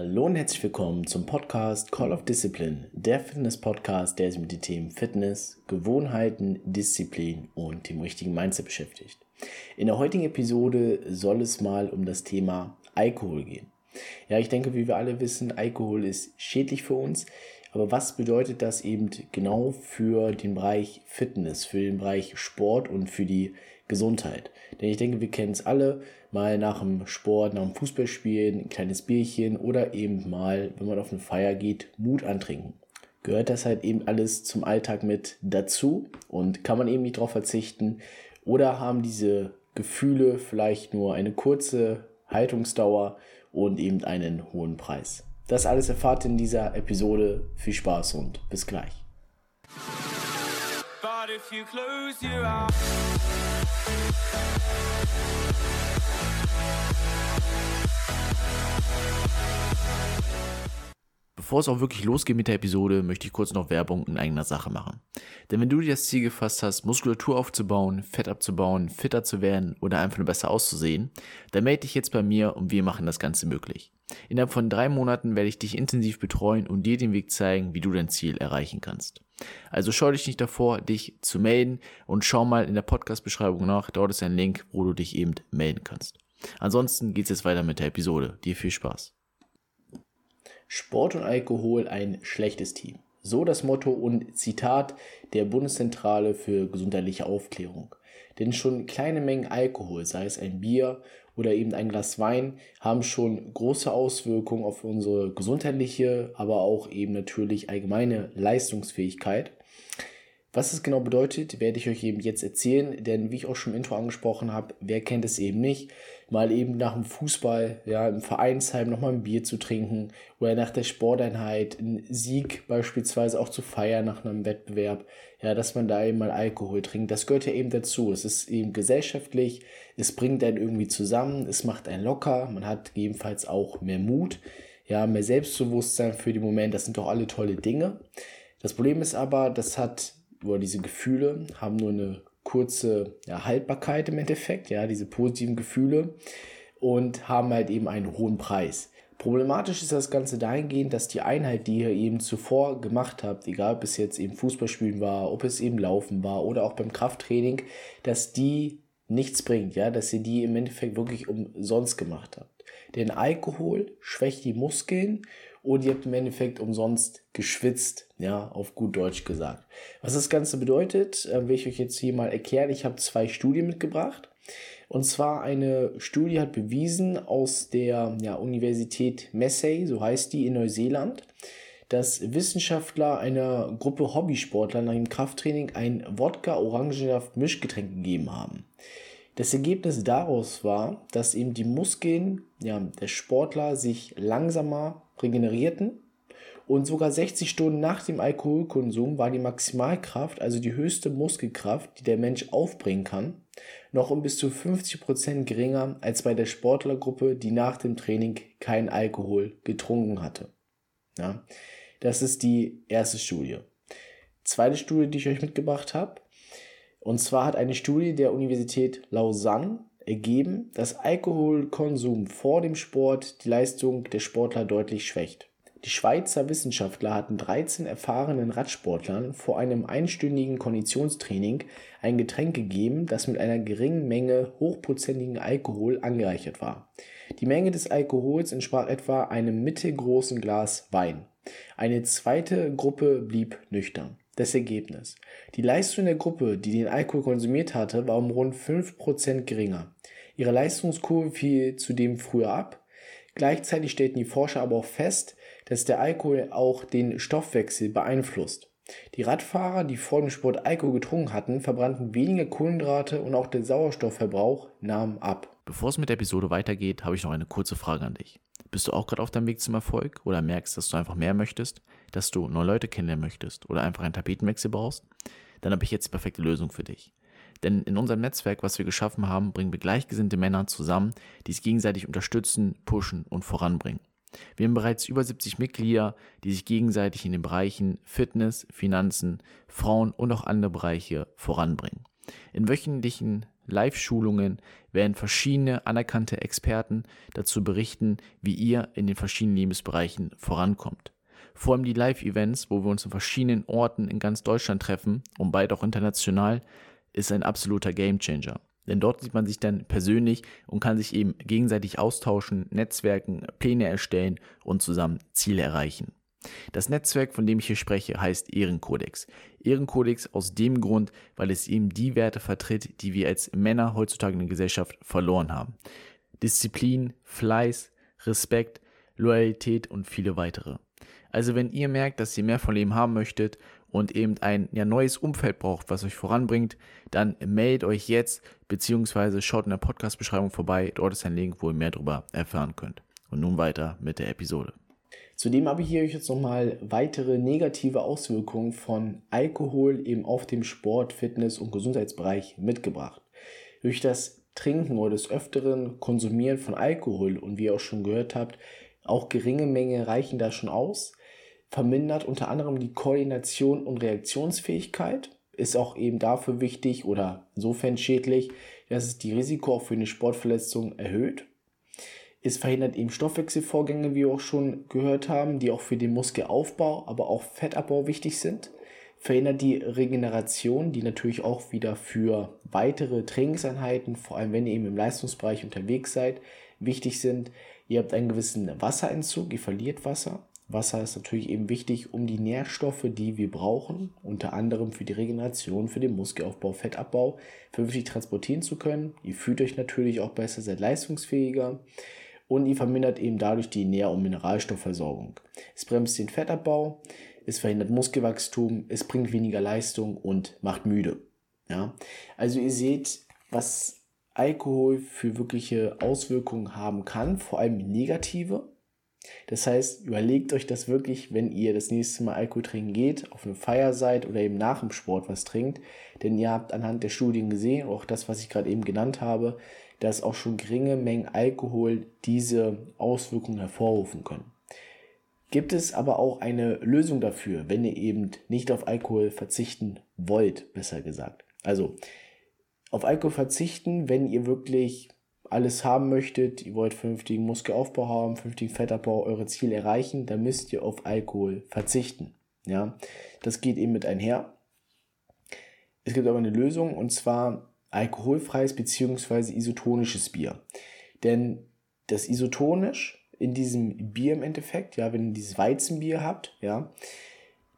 Hallo und herzlich willkommen zum Podcast Call of Discipline, der Fitness-Podcast, der sich mit den Themen Fitness, Gewohnheiten, Disziplin und dem richtigen Mindset beschäftigt. In der heutigen Episode soll es mal um das Thema Alkohol gehen. Ja, ich denke, wie wir alle wissen, Alkohol ist schädlich für uns. Aber was bedeutet das eben genau für den Bereich Fitness, für den Bereich Sport und für die Gesundheit? Denn ich denke, wir kennen es alle, mal nach dem Sport, nach dem Fußballspielen, ein kleines Bierchen oder eben mal, wenn man auf eine Feier geht, Mut antrinken. Gehört das halt eben alles zum Alltag mit dazu und kann man eben nicht darauf verzichten? Oder haben diese Gefühle vielleicht nur eine kurze Haltungsdauer und eben einen hohen Preis? Das alles erfahrt ihr in dieser Episode. Viel Spaß und bis gleich. Bevor es auch wirklich losgeht mit der Episode, möchte ich kurz noch Werbung in eigener Sache machen. Denn wenn du dir das Ziel gefasst hast, Muskulatur aufzubauen, Fett abzubauen, fitter zu werden oder einfach nur besser auszusehen, dann melde dich jetzt bei mir und wir machen das Ganze möglich. Innerhalb von drei Monaten werde ich dich intensiv betreuen und dir den Weg zeigen, wie du dein Ziel erreichen kannst. Also schau dich nicht davor, dich zu melden und schau mal in der Podcast-Beschreibung nach. Dort ist ein Link, wo du dich eben melden kannst. Ansonsten geht's jetzt weiter mit der Episode. Dir viel Spaß. Sport und Alkohol ein schlechtes Team. So das Motto und Zitat der Bundeszentrale für gesundheitliche Aufklärung. Denn schon kleine Mengen Alkohol, sei es ein Bier oder eben ein Glas Wein, haben schon große Auswirkungen auf unsere gesundheitliche, aber auch eben natürlich allgemeine Leistungsfähigkeit. Was es genau bedeutet, werde ich euch eben jetzt erzählen, denn wie ich auch schon im Intro angesprochen habe, wer kennt es eben nicht, mal eben nach dem Fußball, ja, im Vereinsheim nochmal ein Bier zu trinken oder nach der Sporteinheit einen Sieg beispielsweise auch zu feiern nach einem Wettbewerb, ja, dass man da eben mal Alkohol trinkt. Das gehört ja eben dazu. Es ist eben gesellschaftlich, es bringt einen irgendwie zusammen, es macht einen locker, man hat gegebenenfalls auch mehr Mut, ja, mehr Selbstbewusstsein für den Moment, das sind doch alle tolle Dinge. Das Problem ist aber, das hat oder diese Gefühle haben nur eine kurze ja, Haltbarkeit im Endeffekt, ja, diese positiven Gefühle und haben halt eben einen hohen Preis. Problematisch ist das Ganze dahingehend, dass die Einheit, die ihr eben zuvor gemacht habt, egal ob es jetzt eben Fußballspielen war, ob es eben Laufen war oder auch beim Krafttraining, dass die nichts bringt, ja, dass ihr die im Endeffekt wirklich umsonst gemacht habt. Denn Alkohol schwächt die Muskeln und ihr habt im Endeffekt umsonst geschwitzt, ja, auf gut Deutsch gesagt. Was das Ganze bedeutet, äh, will ich euch jetzt hier mal erklären. Ich habe zwei Studien mitgebracht. Und zwar eine Studie hat bewiesen aus der ja, Universität Massey, so heißt die in Neuseeland, dass Wissenschaftler einer Gruppe Hobbysportler nach dem Krafttraining ein Wodka-Orangensaft-Mischgetränk gegeben haben. Das Ergebnis daraus war, dass eben die Muskeln ja, der Sportler sich langsamer regenerierten und sogar 60 Stunden nach dem Alkoholkonsum war die Maximalkraft, also die höchste Muskelkraft, die der Mensch aufbringen kann, noch um bis zu 50 Prozent geringer als bei der Sportlergruppe, die nach dem Training kein Alkohol getrunken hatte. Ja, das ist die erste Studie. Zweite Studie, die ich euch mitgebracht habe. Und zwar hat eine Studie der Universität Lausanne ergeben, dass Alkoholkonsum vor dem Sport die Leistung der Sportler deutlich schwächt. Die Schweizer Wissenschaftler hatten 13 erfahrenen Radsportlern vor einem einstündigen Konditionstraining ein Getränk gegeben, das mit einer geringen Menge hochprozentigen Alkohol angereichert war. Die Menge des Alkohols entsprach etwa einem mittelgroßen Glas Wein. Eine zweite Gruppe blieb nüchtern. Das Ergebnis. Die Leistung der Gruppe, die den Alkohol konsumiert hatte, war um rund 5% geringer. Ihre Leistungskurve fiel zudem früher ab. Gleichzeitig stellten die Forscher aber auch fest, dass der Alkohol auch den Stoffwechsel beeinflusst. Die Radfahrer, die vor dem Sport Alkohol getrunken hatten, verbrannten weniger Kohlenhydrate und auch der Sauerstoffverbrauch nahm ab. Bevor es mit der Episode weitergeht, habe ich noch eine kurze Frage an dich. Bist du auch gerade auf deinem Weg zum Erfolg oder merkst, dass du einfach mehr möchtest, dass du neue Leute kennenlernen möchtest oder einfach einen Tapetenwechsel brauchst? Dann habe ich jetzt die perfekte Lösung für dich. Denn in unserem Netzwerk, was wir geschaffen haben, bringen wir gleichgesinnte Männer zusammen, die sich gegenseitig unterstützen, pushen und voranbringen. Wir haben bereits über 70 Mitglieder, die sich gegenseitig in den Bereichen Fitness, Finanzen, Frauen und auch andere Bereiche voranbringen. In wöchentlichen Live-Schulungen werden verschiedene anerkannte Experten dazu berichten, wie ihr in den verschiedenen Lebensbereichen vorankommt. Vor allem die Live-Events, wo wir uns in verschiedenen Orten in ganz Deutschland treffen und bald auch international, ist ein absoluter Gamechanger. Denn dort sieht man sich dann persönlich und kann sich eben gegenseitig austauschen, Netzwerken, Pläne erstellen und zusammen Ziele erreichen. Das Netzwerk, von dem ich hier spreche, heißt Ehrenkodex. Ehrenkodex aus dem Grund, weil es eben die Werte vertritt, die wir als Männer heutzutage in der Gesellschaft verloren haben. Disziplin, Fleiß, Respekt, Loyalität und viele weitere. Also wenn ihr merkt, dass ihr mehr von Leben haben möchtet und eben ein ja, neues Umfeld braucht, was euch voranbringt, dann meldet euch jetzt beziehungsweise schaut in der Podcast-Beschreibung vorbei. Dort ist ein Link, wo ihr mehr darüber erfahren könnt. Und nun weiter mit der Episode. Zudem habe ich hier jetzt nochmal weitere negative Auswirkungen von Alkohol eben auf dem Sport, Fitness und Gesundheitsbereich mitgebracht. Durch das Trinken oder des öfteren Konsumieren von Alkohol und wie ihr auch schon gehört habt, auch geringe Mengen reichen da schon aus, vermindert unter anderem die Koordination und Reaktionsfähigkeit, ist auch eben dafür wichtig oder insofern schädlich, dass es die Risiko auch für eine Sportverletzung erhöht. Es verhindert eben Stoffwechselvorgänge, wie wir auch schon gehört haben, die auch für den Muskelaufbau, aber auch Fettabbau wichtig sind. Verhindert die Regeneration, die natürlich auch wieder für weitere Trainingseinheiten, vor allem wenn ihr eben im Leistungsbereich unterwegs seid, wichtig sind. Ihr habt einen gewissen Wasserentzug, ihr verliert Wasser. Wasser ist natürlich eben wichtig, um die Nährstoffe, die wir brauchen, unter anderem für die Regeneration, für den Muskelaufbau, Fettabbau, vernünftig transportieren zu können. Ihr fühlt euch natürlich auch besser, seid leistungsfähiger und ihr vermindert eben dadurch die Nähr- und Mineralstoffversorgung. Es bremst den Fettabbau, es verhindert Muskelwachstum, es bringt weniger Leistung und macht müde. Ja? Also ihr seht, was Alkohol für wirkliche Auswirkungen haben kann, vor allem negative. Das heißt, überlegt euch das wirklich, wenn ihr das nächste Mal Alkohol trinken geht, auf eine Feier seid oder eben nach dem Sport was trinkt. Denn ihr habt anhand der Studien gesehen, auch das, was ich gerade eben genannt habe, dass auch schon geringe Mengen Alkohol diese Auswirkungen hervorrufen können. Gibt es aber auch eine Lösung dafür, wenn ihr eben nicht auf Alkohol verzichten wollt, besser gesagt. Also auf Alkohol verzichten, wenn ihr wirklich alles haben möchtet, ihr wollt vernünftigen Muskelaufbau haben, vernünftigen Fettabbau, eure Ziele erreichen, dann müsst ihr auf Alkohol verzichten. Ja, das geht eben mit einher. Es gibt aber eine Lösung und zwar alkoholfreies bzw. isotonisches Bier. Denn das isotonisch in diesem Bier im Endeffekt, ja, wenn ihr dieses Weizenbier habt, ja,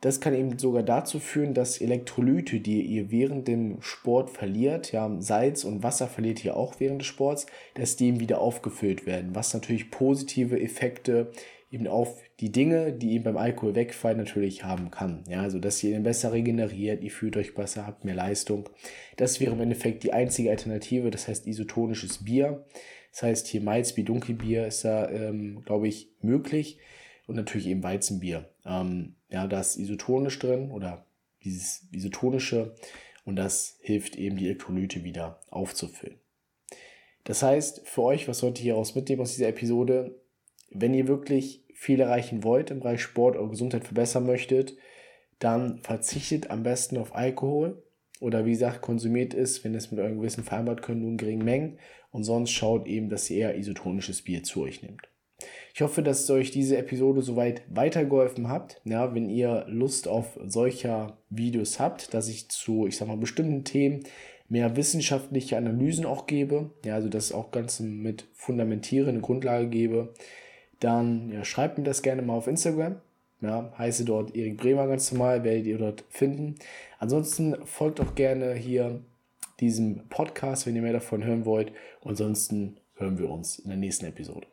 das kann eben sogar dazu führen, dass Elektrolyte, die ihr während dem Sport verliert, ja, Salz und Wasser verliert ihr auch während des Sports, dass die eben wieder aufgefüllt werden, was natürlich positive Effekte eben auf die Dinge, die eben beim Alkohol wegfallen, natürlich haben kann. Ja, also dass ihr ihn besser regeneriert, ihr fühlt euch besser, habt mehr Leistung. Das wäre im Endeffekt die einzige Alternative, das heißt isotonisches Bier. Das heißt hier Malzbier, Dunkelbier ist da, ähm, glaube ich, möglich und natürlich eben Weizenbier. Ähm, ja, da ist isotonisch drin oder dieses isotonische und das hilft eben die Elektrolyte wieder aufzufüllen. Das heißt, für euch, was sollt ihr hieraus mitnehmen aus dieser Episode? Wenn ihr wirklich viel erreichen wollt im Bereich Sport oder Gesundheit verbessern möchtet, dann verzichtet am besten auf Alkohol oder wie gesagt, konsumiert es, wenn es mit eurem Gewissen vereinbart könnt, nur in geringen Mengen und sonst schaut eben, dass ihr eher isotonisches Bier zu euch nehmt. Ich hoffe, dass euch diese Episode soweit weitergeholfen habt. Ja, wenn ihr Lust auf solcher Videos habt, dass ich zu, ich sag mal, bestimmten Themen mehr wissenschaftliche Analysen auch gebe, ja, also das auch ganz mit fundamentierende Grundlage gebe, dann ja, schreibt mir das gerne mal auf Instagram. Ja, heiße dort Erik Bremer ganz normal, werdet ihr dort finden. Ansonsten folgt auch gerne hier diesem Podcast, wenn ihr mehr davon hören wollt. Ansonsten hören wir uns in der nächsten Episode.